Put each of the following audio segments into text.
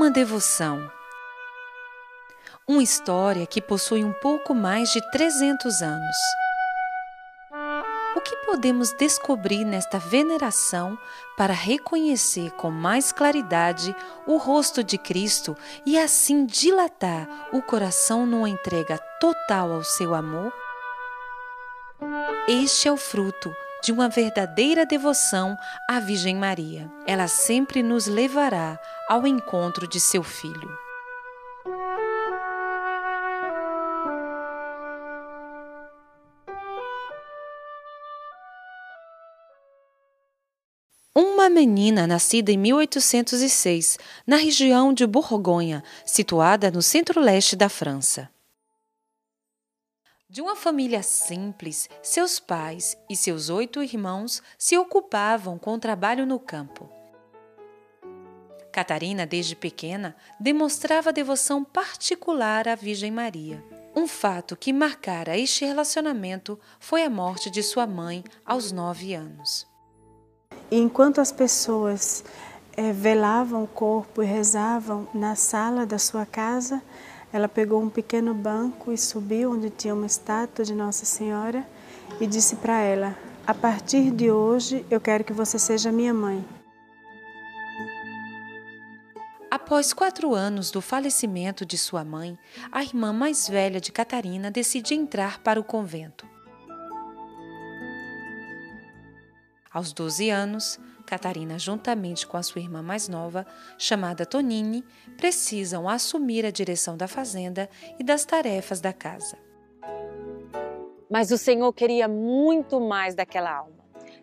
Uma devoção. Uma história que possui um pouco mais de 300 anos. O que podemos descobrir nesta veneração para reconhecer com mais claridade o rosto de Cristo e assim dilatar o coração numa entrega total ao seu amor? Este é o fruto de uma verdadeira devoção à Virgem Maria. Ela sempre nos levará ao encontro de seu filho. Uma menina nascida em 1806, na região de Borgonha, situada no centro-leste da França. De uma família simples, seus pais e seus oito irmãos se ocupavam com o trabalho no campo. Catarina, desde pequena, demonstrava devoção particular à Virgem Maria. Um fato que marcara este relacionamento foi a morte de sua mãe aos nove anos. Enquanto as pessoas é, velavam o corpo e rezavam na sala da sua casa, ela pegou um pequeno banco e subiu onde tinha uma estátua de Nossa Senhora e disse para ela: A partir de hoje eu quero que você seja minha mãe. Após quatro anos do falecimento de sua mãe, a irmã mais velha de Catarina decide entrar para o convento. Aos 12 anos, Catarina, juntamente com a sua irmã mais nova, chamada Tonine, precisam assumir a direção da fazenda e das tarefas da casa. Mas o Senhor queria muito mais daquela alma.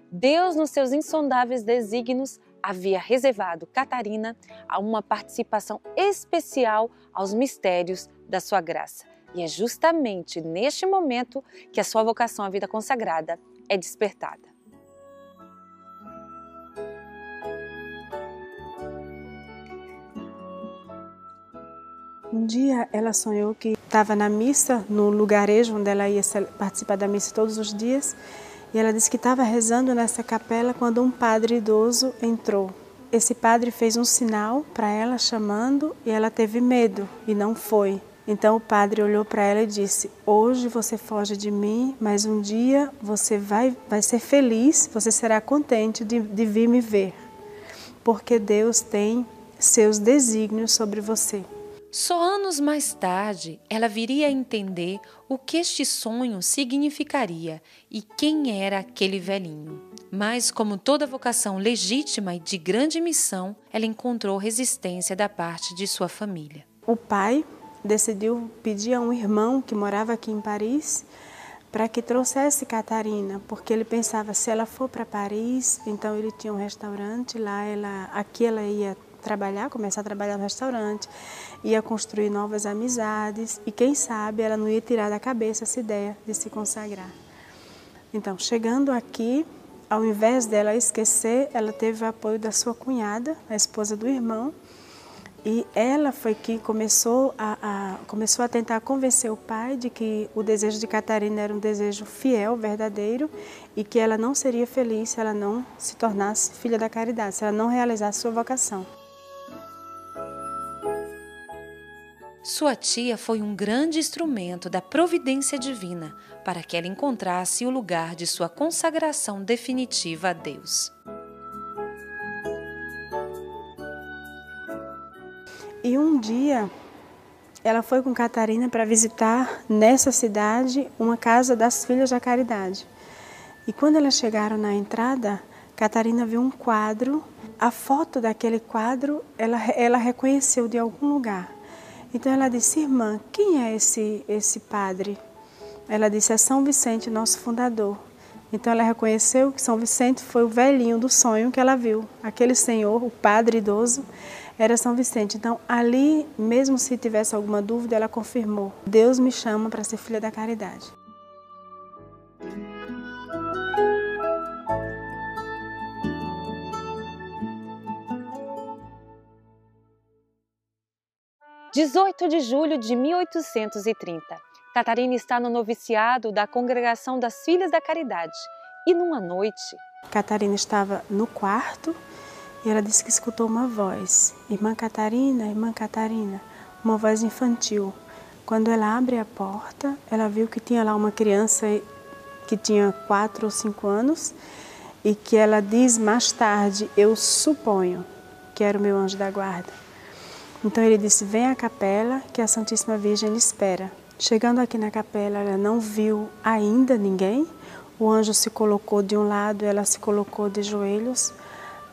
Deus, nos seus insondáveis desígnios, havia reservado Catarina a uma participação especial aos mistérios da sua graça. E é justamente neste momento que a sua vocação à vida consagrada é despertada. Um dia ela sonhou que estava na missa, no lugarejo onde ela ia participar da missa todos os dias, e ela disse que estava rezando nessa capela quando um padre idoso entrou. Esse padre fez um sinal para ela chamando e ela teve medo e não foi. Então o padre olhou para ela e disse: Hoje você foge de mim, mas um dia você vai, vai ser feliz, você será contente de, de vir me ver, porque Deus tem seus desígnios sobre você. Só anos mais tarde ela viria a entender o que este sonho significaria e quem era aquele velhinho. Mas, como toda vocação legítima e de grande missão, ela encontrou resistência da parte de sua família. O pai decidiu pedir a um irmão que morava aqui em Paris para que trouxesse Catarina, porque ele pensava se ela for para Paris, então ele tinha um restaurante lá, ela aqui ela ia trabalhar, começar a trabalhar no restaurante, ia construir novas amizades e quem sabe ela não ia tirar da cabeça essa ideia de se consagrar. Então, chegando aqui, ao invés dela esquecer, ela teve o apoio da sua cunhada, a esposa do irmão, e ela foi que começou a, a, começou a tentar convencer o pai de que o desejo de Catarina era um desejo fiel, verdadeiro, e que ela não seria feliz se ela não se tornasse filha da caridade, se ela não realizasse sua vocação. Sua tia foi um grande instrumento da providência divina para que ela encontrasse o lugar de sua consagração definitiva a Deus. E um dia ela foi com Catarina para visitar nessa cidade uma casa das filhas da caridade. E quando elas chegaram na entrada, Catarina viu um quadro. A foto daquele quadro ela, ela reconheceu de algum lugar. Então ela disse, irmã, quem é esse, esse padre? Ela disse, é São Vicente, nosso fundador. Então ela reconheceu que São Vicente foi o velhinho do sonho que ela viu. Aquele senhor, o padre idoso, era São Vicente. Então ali, mesmo se tivesse alguma dúvida, ela confirmou: Deus me chama para ser filha da caridade. 18 de julho de 1830. Catarina está no noviciado da Congregação das Filhas da Caridade e numa noite. Catarina estava no quarto E ela disse que escutou uma voz: Irmã Catarina, Irmã Catarina, uma voz infantil. Quando ela abre a porta, ela viu que tinha lá uma criança que tinha quatro ou cinco anos e que ela diz mais tarde: Eu suponho que era o meu anjo da guarda. Então ele disse: Vem à capela que a Santíssima Virgem lhe espera. Chegando aqui na capela, ela não viu ainda ninguém. O anjo se colocou de um lado, ela se colocou de joelhos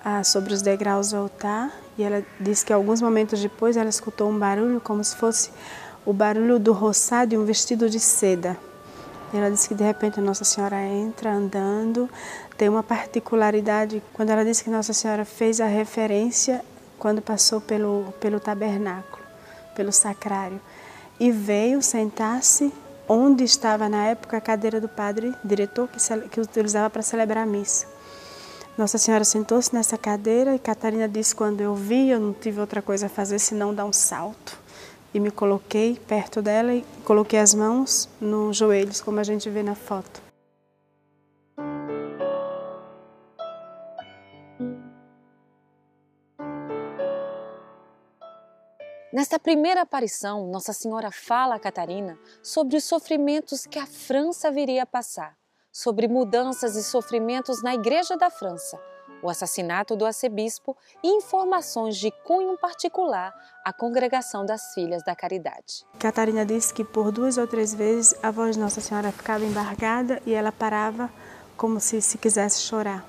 ah, sobre os degraus do altar. E ela disse que alguns momentos depois ela escutou um barulho como se fosse o barulho do roçado de um vestido de seda. Ela disse que de repente Nossa Senhora entra andando. Tem uma particularidade quando ela disse que Nossa Senhora fez a referência quando passou pelo, pelo tabernáculo, pelo sacrário e veio sentar-se onde estava na época a cadeira do padre diretor que, que utilizava para celebrar a missa. Nossa Senhora sentou-se nessa cadeira e Catarina disse: Quando eu vi, eu não tive outra coisa a fazer senão dar um salto. E me coloquei perto dela e coloquei as mãos nos joelhos, como a gente vê na foto. Nesta primeira aparição, Nossa Senhora fala a Catarina sobre os sofrimentos que a França viria a passar, sobre mudanças e sofrimentos na Igreja da França, o assassinato do arcebispo e informações de cunho particular à congregação das Filhas da Caridade. Catarina disse que por duas ou três vezes a voz de Nossa Senhora ficava embargada e ela parava como se se quisesse chorar.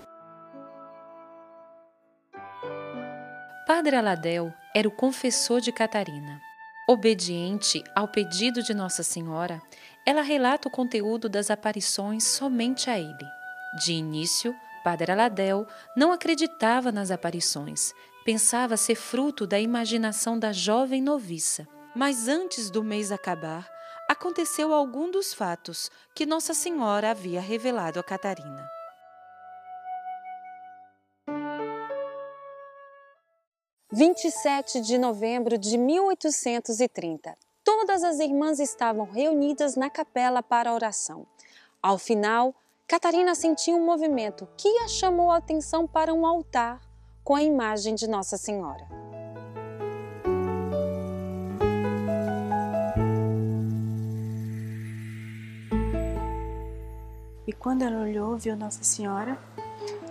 Padre Aladel era o confessor de Catarina. Obediente ao pedido de Nossa Senhora, ela relata o conteúdo das aparições somente a ele. De início, Padre Aladel não acreditava nas aparições, pensava ser fruto da imaginação da jovem noviça. Mas antes do mês acabar, aconteceu algum dos fatos que Nossa Senhora havia revelado a Catarina. 27 de novembro de 1830. Todas as irmãs estavam reunidas na capela para oração. Ao final, Catarina sentiu um movimento que a chamou a atenção para um altar com a imagem de Nossa Senhora. E quando ela olhou, viu Nossa Senhora,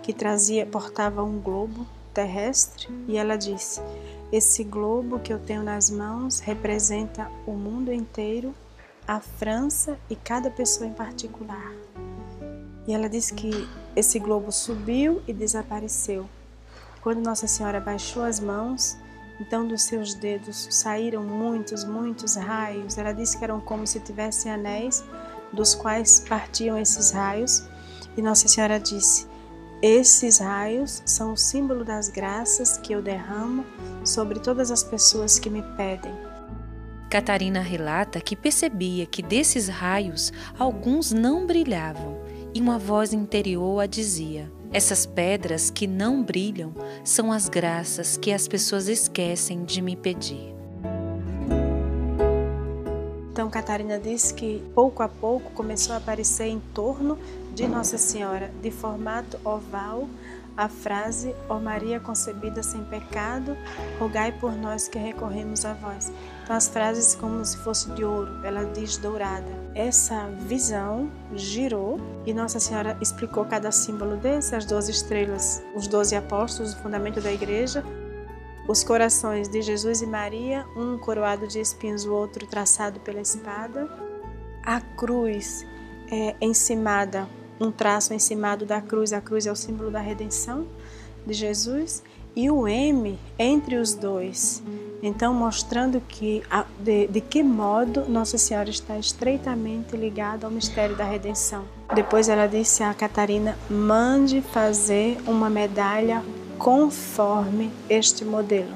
que trazia, portava um globo terrestre e ela disse: Esse globo que eu tenho nas mãos representa o mundo inteiro, a França e cada pessoa em particular. E ela disse que esse globo subiu e desapareceu. Quando Nossa Senhora baixou as mãos, então dos seus dedos saíram muitos, muitos raios. Ela disse que eram como se tivessem anéis, dos quais partiam esses raios. E Nossa Senhora disse: esses raios são o símbolo das graças que eu derramo sobre todas as pessoas que me pedem. Catarina relata que percebia que desses raios alguns não brilhavam e uma voz interior a dizia: Essas pedras que não brilham são as graças que as pessoas esquecem de me pedir. Então, Catarina disse que pouco a pouco começou a aparecer em torno de Nossa Senhora, de formato oval, a frase: Ó Maria concebida sem pecado, rogai por nós que recorremos a vós. Então, as frases como se fosse de ouro, ela diz dourada. Essa visão girou e Nossa Senhora explicou cada símbolo desse, as doze estrelas, os doze apóstolos, o fundamento da igreja, os corações de Jesus e Maria, um coroado de espinhos, o outro traçado pela espada. A cruz é encimada, um traço encimado da cruz. A cruz é o símbolo da redenção de Jesus. E o M entre os dois. Então, mostrando que de, de que modo Nossa Senhora está estreitamente ligada ao mistério da redenção. Depois ela disse a Catarina: mande fazer uma medalha conforme este modelo.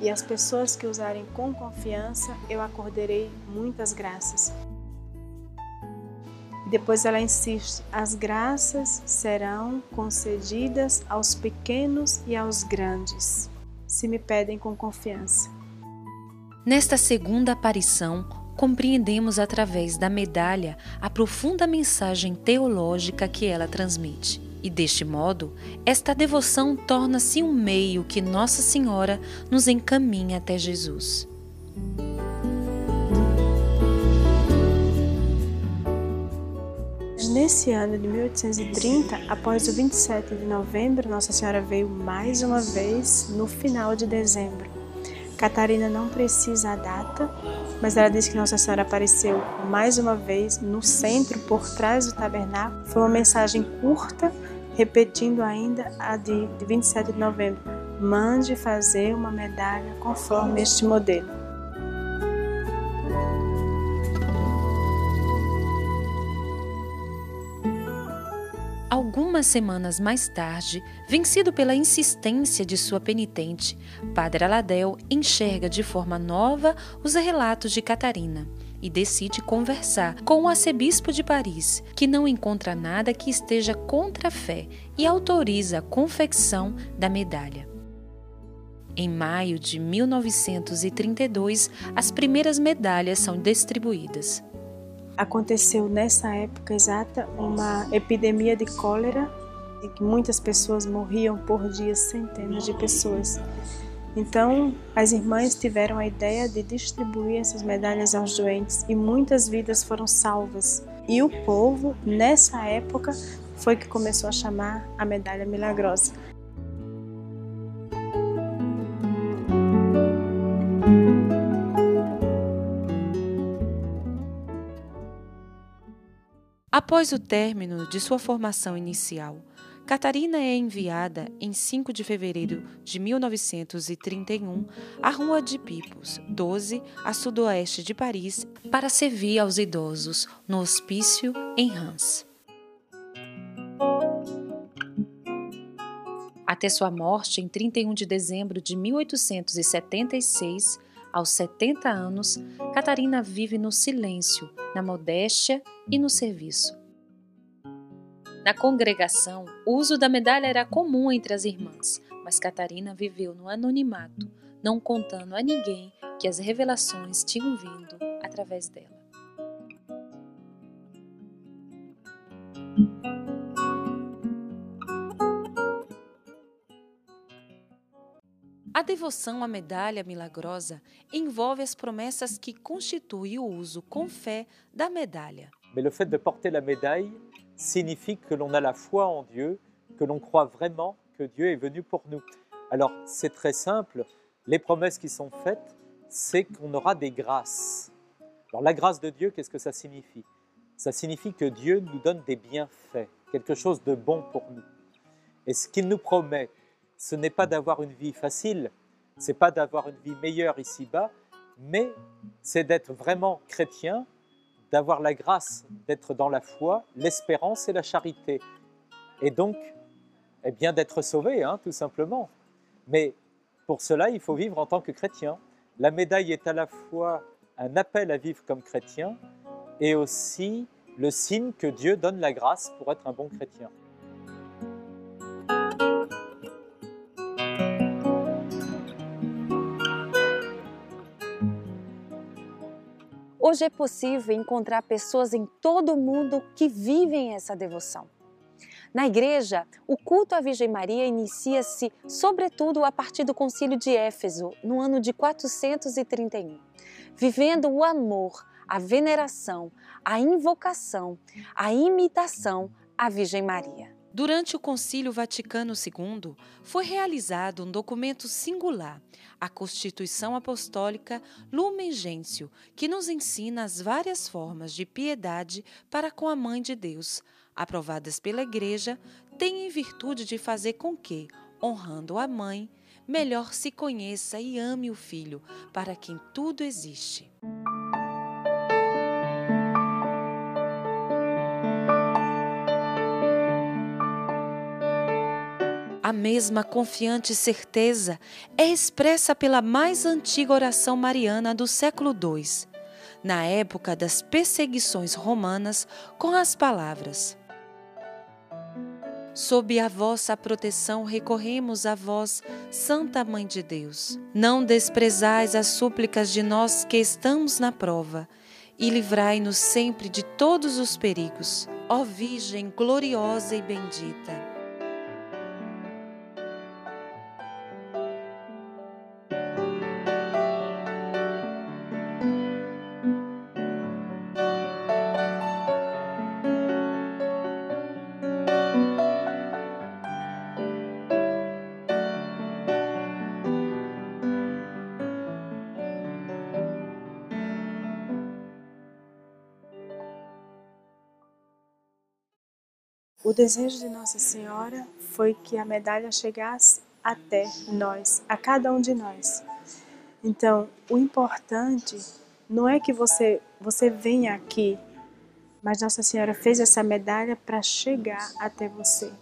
E as pessoas que usarem com confiança, eu acordarei muitas graças. Depois ela insiste: as graças serão concedidas aos pequenos e aos grandes, se me pedem com confiança. Nesta segunda aparição, compreendemos através da medalha a profunda mensagem teológica que ela transmite. E deste modo, esta devoção torna-se um meio que Nossa Senhora nos encaminha até Jesus. Nesse ano de 1830, após o 27 de novembro, Nossa Senhora veio mais uma vez no final de dezembro. Catarina não precisa a data, mas ela diz que Nossa Senhora apareceu mais uma vez no centro, por trás do tabernáculo. Foi uma mensagem curta, repetindo ainda a de 27 de novembro: mande fazer uma medalha conforme este modelo. Algumas semanas mais tarde, vencido pela insistência de sua penitente, Padre Aladel enxerga de forma nova os relatos de Catarina e decide conversar com o arcebispo de Paris, que não encontra nada que esteja contra a fé e autoriza a confecção da medalha. Em maio de 1932, as primeiras medalhas são distribuídas aconteceu nessa época exata uma epidemia de cólera e que muitas pessoas morriam por dia, centenas de pessoas. Então, as irmãs tiveram a ideia de distribuir essas medalhas aos doentes e muitas vidas foram salvas. E o povo, nessa época, foi que começou a chamar a medalha milagrosa. Após o término de sua formação inicial, Catarina é enviada em 5 de fevereiro de 1931 à Rua de Pipos, 12, a sudoeste de Paris, para servir aos idosos no hospício em Reims. Até sua morte em 31 de dezembro de 1876, aos 70 anos, Catarina vive no silêncio, na modéstia e no serviço. Na congregação, o uso da medalha era comum entre as irmãs, mas Catarina viveu no anonimato, não contando a ninguém que as revelações tinham vindo através dela. A devoção à medalha milagrosa envolve as promessas que constituem o uso com fé da medalha. Mais le fait de porter la médaille signifie que l'on a la foi en Dieu, que l'on croit vraiment que Dieu est venu pour nous. Alors c'est très simple, les promesses qui sont faites, c'est qu'on aura des grâces. Alors la grâce de Dieu, qu'est-ce que ça signifie? Ça signifie que Dieu nous donne des bienfaits, quelque chose de bon pour nous. Et ce qu'il nous promet, ce n'est pas d'avoir une vie facile, c'est pas d'avoir une vie meilleure ici-bas, mais c'est d'être vraiment chrétien, d'avoir la grâce d'être dans la foi, l'espérance et la charité. Et donc, eh bien, d'être sauvé, hein, tout simplement. Mais pour cela, il faut vivre en tant que chrétien. La médaille est à la fois un appel à vivre comme chrétien et aussi le signe que Dieu donne la grâce pour être un bon chrétien. Hoje é possível encontrar pessoas em todo o mundo que vivem essa devoção. Na igreja, o culto à Virgem Maria inicia-se, sobretudo, a partir do Concílio de Éfeso, no ano de 431, vivendo o amor, a veneração, a invocação, a imitação à Virgem Maria. Durante o Concílio Vaticano II, foi realizado um documento singular, a Constituição Apostólica Lumen Gentium, que nos ensina as várias formas de piedade para com a Mãe de Deus, aprovadas pela Igreja, tem em virtude de fazer com que, honrando a Mãe, melhor se conheça e ame o Filho, para quem tudo existe. A mesma confiante certeza é expressa pela mais antiga oração mariana do século II, na época das perseguições romanas, com as palavras: Sob a vossa proteção recorremos a vós, Santa Mãe de Deus. Não desprezais as súplicas de nós que estamos na prova, e livrai-nos sempre de todos os perigos. Ó Virgem gloriosa e bendita. O desejo de Nossa Senhora foi que a medalha chegasse até nós, a cada um de nós. Então, o importante não é que você você venha aqui, mas Nossa Senhora fez essa medalha para chegar até você.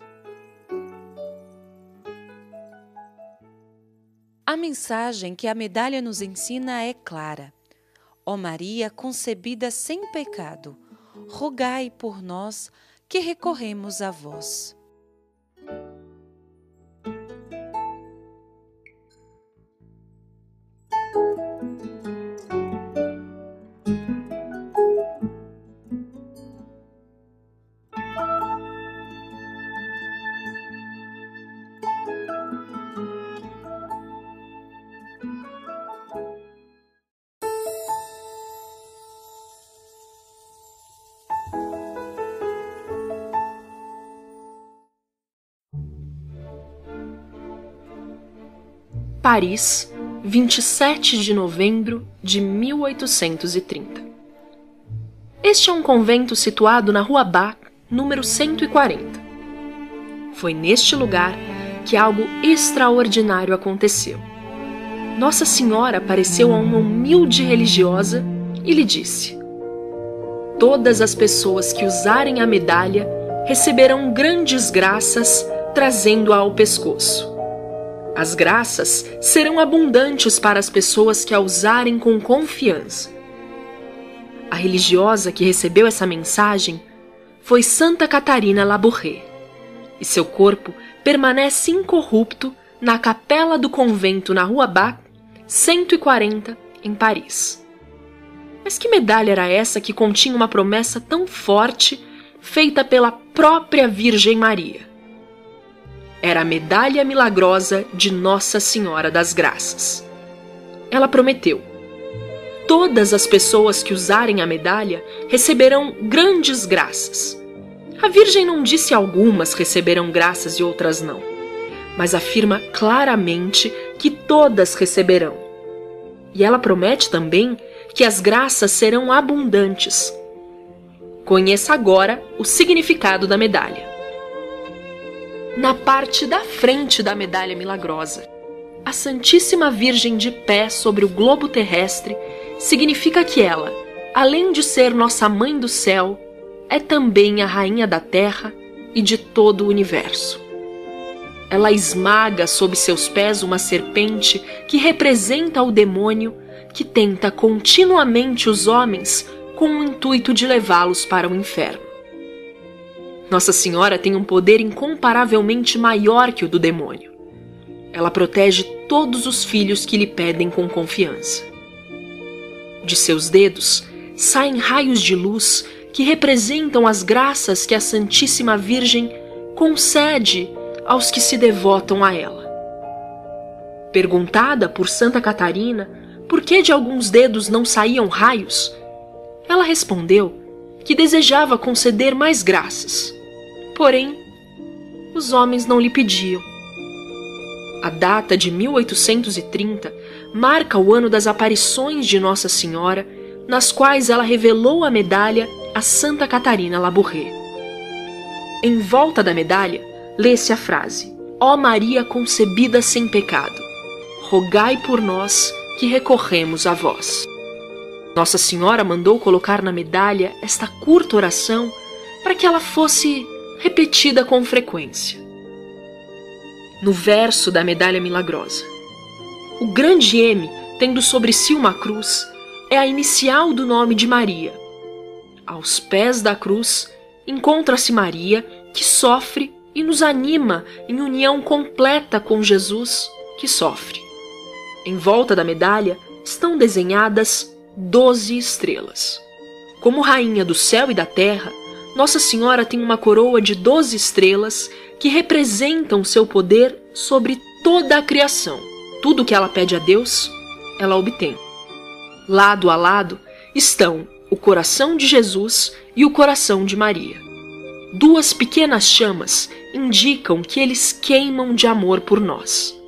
A mensagem que a medalha nos ensina é clara. Ó Maria concebida sem pecado, rogai por nós que recorremos a vós. Paris, 27 de novembro de 1830. Este é um convento situado na Rua Bach, número 140. Foi neste lugar que algo extraordinário aconteceu. Nossa Senhora apareceu a uma humilde religiosa e lhe disse: Todas as pessoas que usarem a medalha receberão grandes graças trazendo-a ao pescoço. As graças serão abundantes para as pessoas que a usarem com confiança. A religiosa que recebeu essa mensagem foi Santa Catarina Labourré, e seu corpo permanece incorrupto na capela do convento na Rua Bac, 140, em Paris. Mas que medalha era essa que continha uma promessa tão forte feita pela própria Virgem Maria? Era a medalha milagrosa de Nossa Senhora das Graças. Ela prometeu: todas as pessoas que usarem a medalha receberão grandes graças. A Virgem não disse algumas receberão graças e outras não, mas afirma claramente que todas receberão. E ela promete também que as graças serão abundantes. Conheça agora o significado da medalha na parte da frente da medalha milagrosa. A Santíssima Virgem de pé sobre o globo terrestre significa que ela, além de ser nossa mãe do céu, é também a rainha da terra e de todo o universo. Ela esmaga sob seus pés uma serpente que representa o demônio que tenta continuamente os homens com o intuito de levá-los para o inferno. Nossa Senhora tem um poder incomparavelmente maior que o do demônio. Ela protege todos os filhos que lhe pedem com confiança. De seus dedos saem raios de luz que representam as graças que a Santíssima Virgem concede aos que se devotam a ela. Perguntada por Santa Catarina por que de alguns dedos não saíam raios, ela respondeu que desejava conceder mais graças Porém, os homens não lhe pediam. A data de 1830 marca o ano das aparições de Nossa Senhora, nas quais ela revelou a medalha a Santa Catarina Labourré. Em volta da medalha, lê-se a frase: Ó Maria concebida sem pecado, rogai por nós que recorremos a vós. Nossa Senhora mandou colocar na medalha esta curta oração para que ela fosse repetida com frequência. No verso da medalha milagrosa, o grande M, tendo sobre si uma cruz, é a inicial do nome de Maria. Aos pés da cruz encontra-se Maria, que sofre e nos anima em união completa com Jesus, que sofre. Em volta da medalha estão desenhadas doze estrelas. Como rainha do céu e da terra, nossa Senhora tem uma coroa de doze estrelas que representam seu poder sobre toda a criação. Tudo que ela pede a Deus, ela obtém. Lado a lado estão o coração de Jesus e o coração de Maria. Duas pequenas chamas indicam que eles queimam de amor por nós.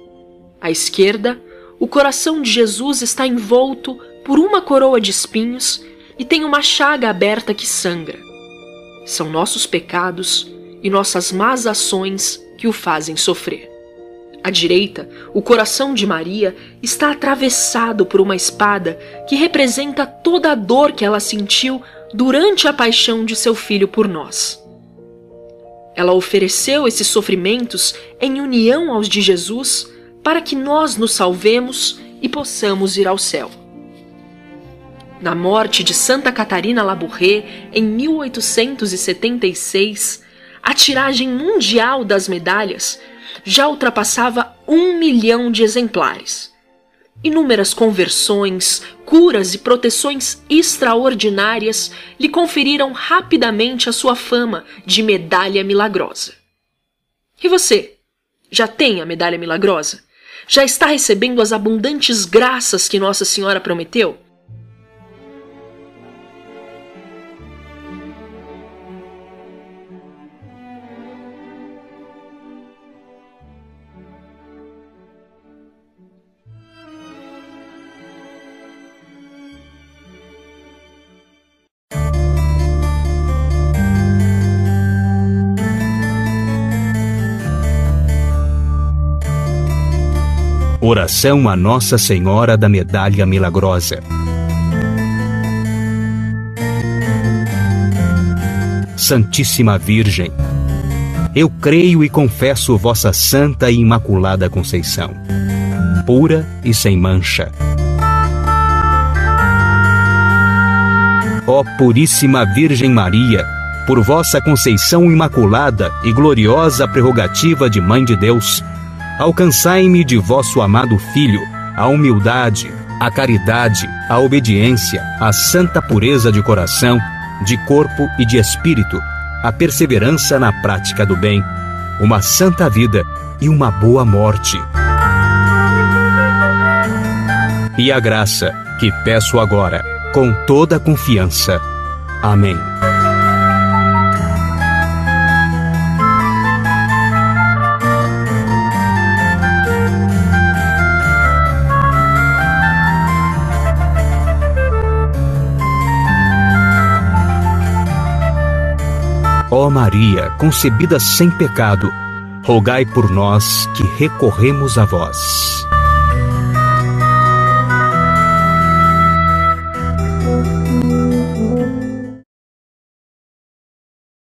À esquerda, o coração de Jesus está envolto por uma coroa de espinhos e tem uma chaga aberta que sangra são nossos pecados e nossas más ações que o fazem sofrer. À direita, o coração de Maria está atravessado por uma espada que representa toda a dor que ela sentiu durante a paixão de seu filho por nós. Ela ofereceu esses sofrimentos em união aos de Jesus para que nós nos salvemos e possamos ir ao céu. Na morte de Santa Catarina Labourré, em 1876, a tiragem mundial das medalhas já ultrapassava um milhão de exemplares. Inúmeras conversões, curas e proteções extraordinárias lhe conferiram rapidamente a sua fama de medalha milagrosa. E você? Já tem a medalha milagrosa? Já está recebendo as abundantes graças que Nossa Senhora prometeu? Oração a Nossa Senhora da Medalha Milagrosa. Santíssima Virgem, eu creio e confesso vossa Santa e Imaculada Conceição, pura e sem mancha. Ó Puríssima Virgem Maria, por vossa Conceição Imaculada e gloriosa prerrogativa de Mãe de Deus, alcançai-me de vosso amado Filho a humildade, a caridade, a obediência, a santa pureza de coração, de corpo e de espírito, a perseverança na prática do bem, uma santa vida e uma boa morte. E a graça que peço agora, com toda confiança. Amém. Ó Maria, concebida sem pecado, rogai por nós que recorremos a vós.